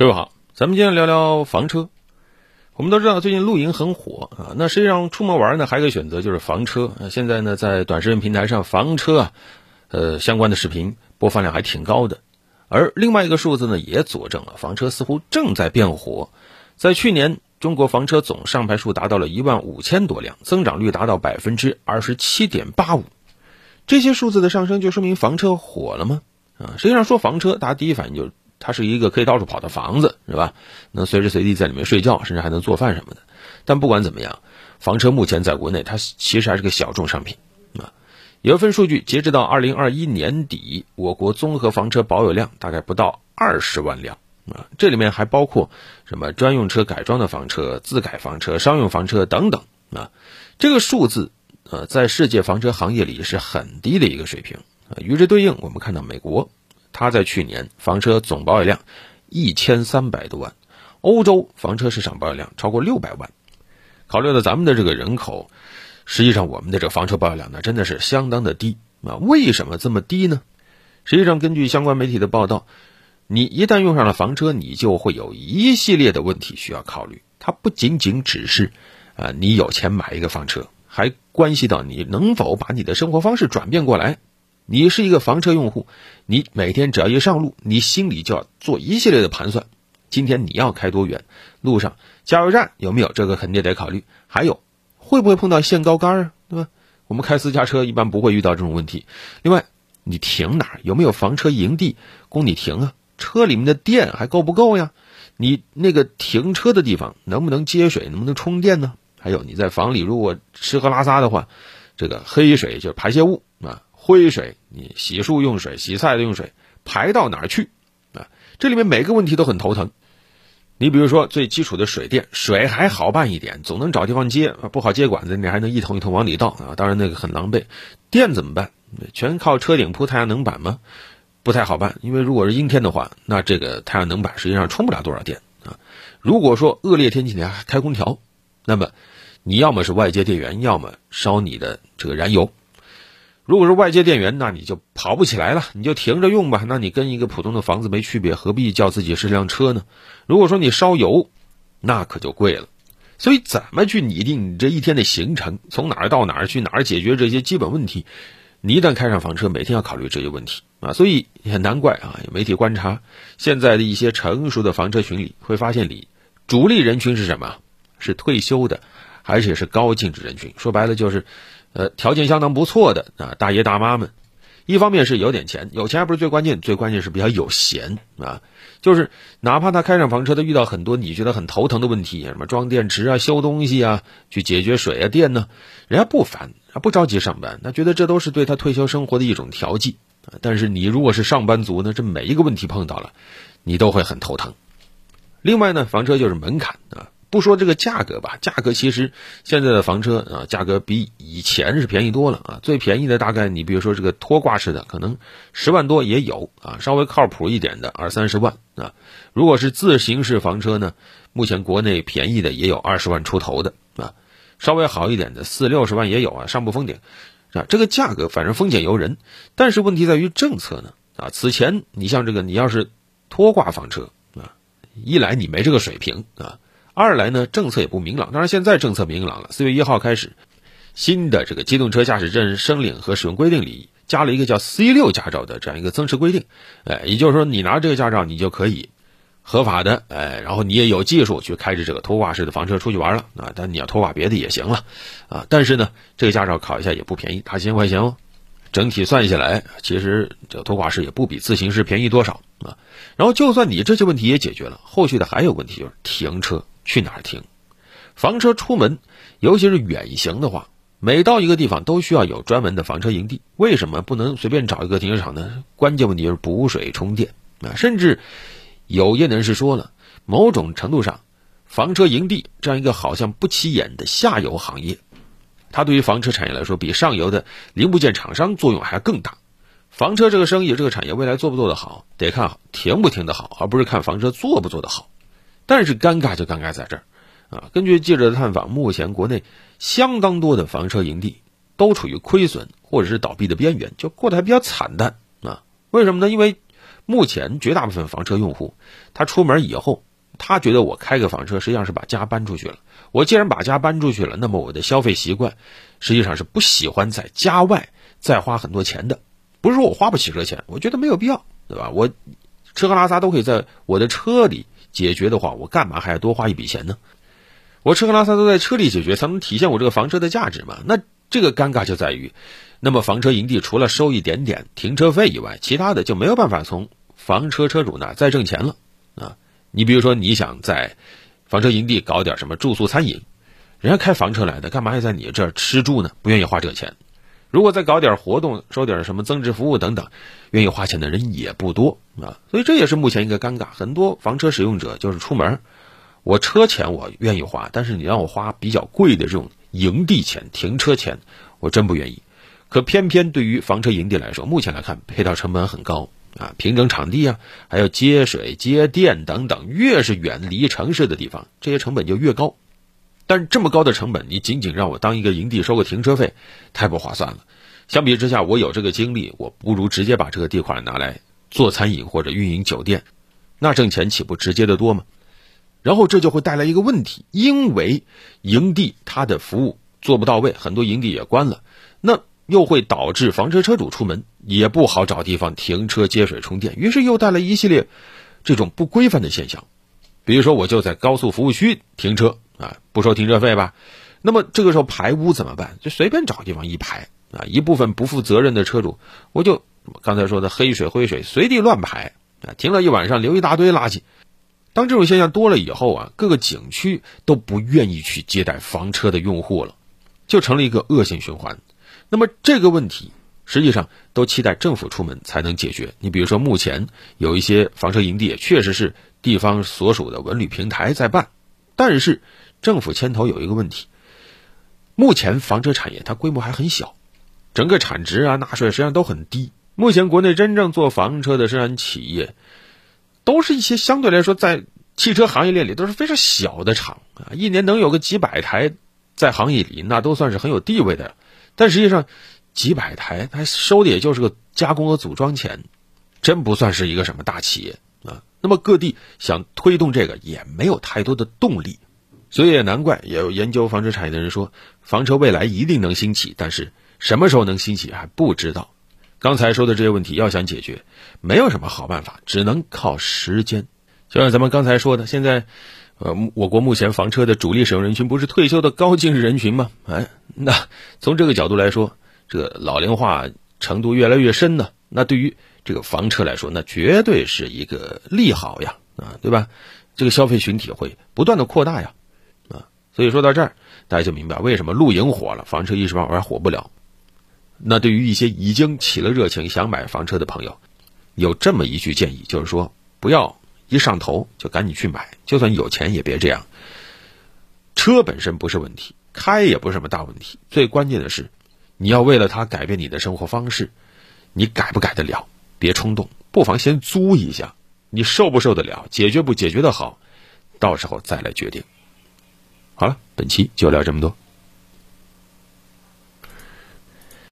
各位好，咱们今天聊聊房车。我们都知道最近露营很火啊，那实际上出门玩呢，还有一个选择就是房车。现在呢，在短视频平台上，房车啊，呃，相关的视频播放量还挺高的。而另外一个数字呢，也佐证了房车似乎正在变火。在去年，中国房车总上牌数达到了一万五千多辆，增长率达到百分之二十七点八五。这些数字的上升，就说明房车火了吗？啊，实际上说房车，大家第一反应就是。它是一个可以到处跑的房子，是吧？能随时随地在里面睡觉，甚至还能做饭什么的。但不管怎么样，房车目前在国内它其实还是个小众商品啊。有一份数据，截止到二零二一年底，我国综合房车保有量大概不到二十万辆啊。这里面还包括什么专用车改装的房车、自改房车、商用房车等等啊。这个数字呃，在世界房车行业里是很低的一个水平啊。与之对应，我们看到美国。它在去年房车总保有量一千三百多万，欧洲房车市场保有量超过六百万。考虑到咱们的这个人口，实际上我们的这个房车保有量呢，真的是相当的低啊。为什么这么低呢？实际上，根据相关媒体的报道，你一旦用上了房车，你就会有一系列的问题需要考虑。它不仅仅只是啊，你有钱买一个房车，还关系到你能否把你的生活方式转变过来。你是一个房车用户，你每天只要一上路，你心里就要做一系列的盘算。今天你要开多远？路上加油站有没有？这个肯定得考虑。还有，会不会碰到限高杆啊？对吧？我们开私家车一般不会遇到这种问题。另外，你停哪？有没有房车营地供你停啊？车里面的电还够不够呀？你那个停车的地方能不能接水？能不能充电呢？还有你在房里如果吃喝拉撒的话，这个黑水就是排泄物。灰水，你洗漱用水、洗菜的用水排到哪儿去？啊，这里面每个问题都很头疼。你比如说最基础的水电，水还好办一点，总能找地方接，不好接管子，你还能一桶一桶往里倒啊。当然那个很狼狈。电怎么办？全靠车顶铺太阳能板吗？不太好办，因为如果是阴天的话，那这个太阳能板实际上充不了多少电啊。如果说恶劣天气你还开空调，那么你要么是外接电源，要么烧你的这个燃油。如果是外接电源，那你就跑不起来了，你就停着用吧。那你跟一个普通的房子没区别，何必叫自己是辆车呢？如果说你烧油，那可就贵了。所以怎么去拟定你这一天的行程，从哪儿到哪儿去，哪儿解决这些基本问题？你一旦开上房车，每天要考虑这些问题啊。所以也难怪啊，有媒体观察现在的一些成熟的房车群里，会发现里主力人群是什么？是退休的，而且是高净值人群。说白了就是。呃，条件相当不错的啊，大爷大妈们，一方面是有点钱，有钱还不是最关键，最关键是比较有闲啊。就是哪怕他开上房车，他遇到很多你觉得很头疼的问题，什么装电池啊、修东西啊、去解决水啊、电呢，人家不烦，不着急上班，他觉得这都是对他退休生活的一种调剂。但是你如果是上班族呢，这每一个问题碰到了，你都会很头疼。另外呢，房车就是门槛啊。不说这个价格吧，价格其实现在的房车啊，价格比以前是便宜多了啊。最便宜的大概你比如说这个拖挂式的，可能十万多也有啊。稍微靠谱一点的二三十万啊。如果是自行式房车呢，目前国内便宜的也有二十万出头的啊。稍微好一点的四六十万也有啊，上不封顶啊。这个价格反正风险由人，但是问题在于政策呢啊。此前你像这个，你要是拖挂房车啊，一来你没这个水平啊。二来呢，政策也不明朗。当然，现在政策明朗了。四月一号开始，新的这个机动车驾驶证申领和使用规定里加了一个叫 C 六驾照的这样一个增持规定。哎，也就是说，你拿这个驾照，你就可以合法的哎，然后你也有技术去开着这个拖挂式的房车出去玩了啊。但你要拖挂别的也行了啊。但是呢，这个驾照考一下也不便宜，大千块钱哦。整体算下来，其实这个拖挂式也不比自行式便宜多少啊。然后，就算你这些问题也解决了，后续的还有问题就是停车。去哪儿停？房车出门，尤其是远行的话，每到一个地方都需要有专门的房车营地。为什么不能随便找一个停车场呢？关键问题就是补水充电啊！甚至有业内人士说了，某种程度上，房车营地这样一个好像不起眼的下游行业，它对于房车产业来说，比上游的零部件厂商作用还要更大。房车这个生意，这个产业未来做不做得好，得看停不停得好，而不是看房车做不做得好。但是尴尬就尴尬在这儿，啊，根据记者的探访，目前国内相当多的房车营地都处于亏损或者是倒闭的边缘，就过得还比较惨淡啊。为什么呢？因为目前绝大部分房车用户，他出门以后，他觉得我开个房车实际上是把家搬出去了。我既然把家搬出去了，那么我的消费习惯实际上是不喜欢在家外再花很多钱的。不是说我花不起这钱，我觉得没有必要，对吧？我吃喝拉撒都可以在我的车里解决的话，我干嘛还要多花一笔钱呢？我吃喝拉撒都在车里解决，才能体现我这个房车的价值嘛？那这个尴尬就在于，那么房车营地除了收一点点停车费以外，其他的就没有办法从房车车主那再挣钱了啊！你比如说，你想在房车营地搞点什么住宿餐饮，人家开房车来的，干嘛要在你这儿吃住呢？不愿意花这个钱。如果再搞点活动，收点什么增值服务等等，愿意花钱的人也不多啊。所以这也是目前一个尴尬。很多房车使用者就是出门。我车钱我愿意花，但是你让我花比较贵的这种营地钱、停车钱，我真不愿意。可偏偏对于房车营地来说，目前来看配套成本很高啊，平整场地啊，还有接水、接电等等，越是远离城市的地方，这些成本就越高。但是这么高的成本，你仅仅让我当一个营地收个停车费，太不划算了。相比之下，我有这个精力，我不如直接把这个地块拿来做餐饮或者运营酒店，那挣钱岂不直接的多吗？然后这就会带来一个问题，因为营地它的服务做不到位，很多营地也关了，那又会导致房车车主出门也不好找地方停车、接水、充电，于是又带来一系列这种不规范的现象。比如说，我就在高速服务区停车啊，不收停车费吧？那么这个时候排污怎么办？就随便找地方一排啊，一部分不负责任的车主，我就刚才说的黑水灰水随地乱排啊，停了一晚上留一大堆垃圾。当这种现象多了以后啊，各个景区都不愿意去接待房车的用户了，就成了一个恶性循环。那么这个问题实际上都期待政府出门才能解决。你比如说，目前有一些房车营地确实是地方所属的文旅平台在办，但是政府牵头有一个问题：目前房车产业它规模还很小，整个产值啊纳税实际上都很低。目前国内真正做房车的生产企业。都是一些相对来说在汽车行业链里都是非常小的厂啊，一年能有个几百台，在行业里那都算是很有地位的。但实际上，几百台它收的也就是个加工和组装钱，真不算是一个什么大企业啊。那么各地想推动这个也没有太多的动力，所以也难怪有研究房车产业的人说，房车未来一定能兴起，但是什么时候能兴起还不知道。刚才说的这些问题要想解决，没有什么好办法，只能靠时间。就像咱们刚才说的，现在，呃，我国目前房车的主力使用人群不是退休的高净值人群吗？哎，那从这个角度来说，这个老龄化程度越来越深呢，那对于这个房车来说，那绝对是一个利好呀，啊，对吧？这个消费群体会不断的扩大呀，所以说到这儿，大家就明白为什么露营火了，房车一时半会儿火不了。那对于一些已经起了热情想买房车的朋友，有这么一句建议，就是说不要一上头就赶紧去买，就算有钱也别这样。车本身不是问题，开也不是什么大问题，最关键的是，你要为了它改变你的生活方式，你改不改得了？别冲动，不妨先租一下，你受不受得了？解决不解决的好，到时候再来决定。好了，本期就聊这么多。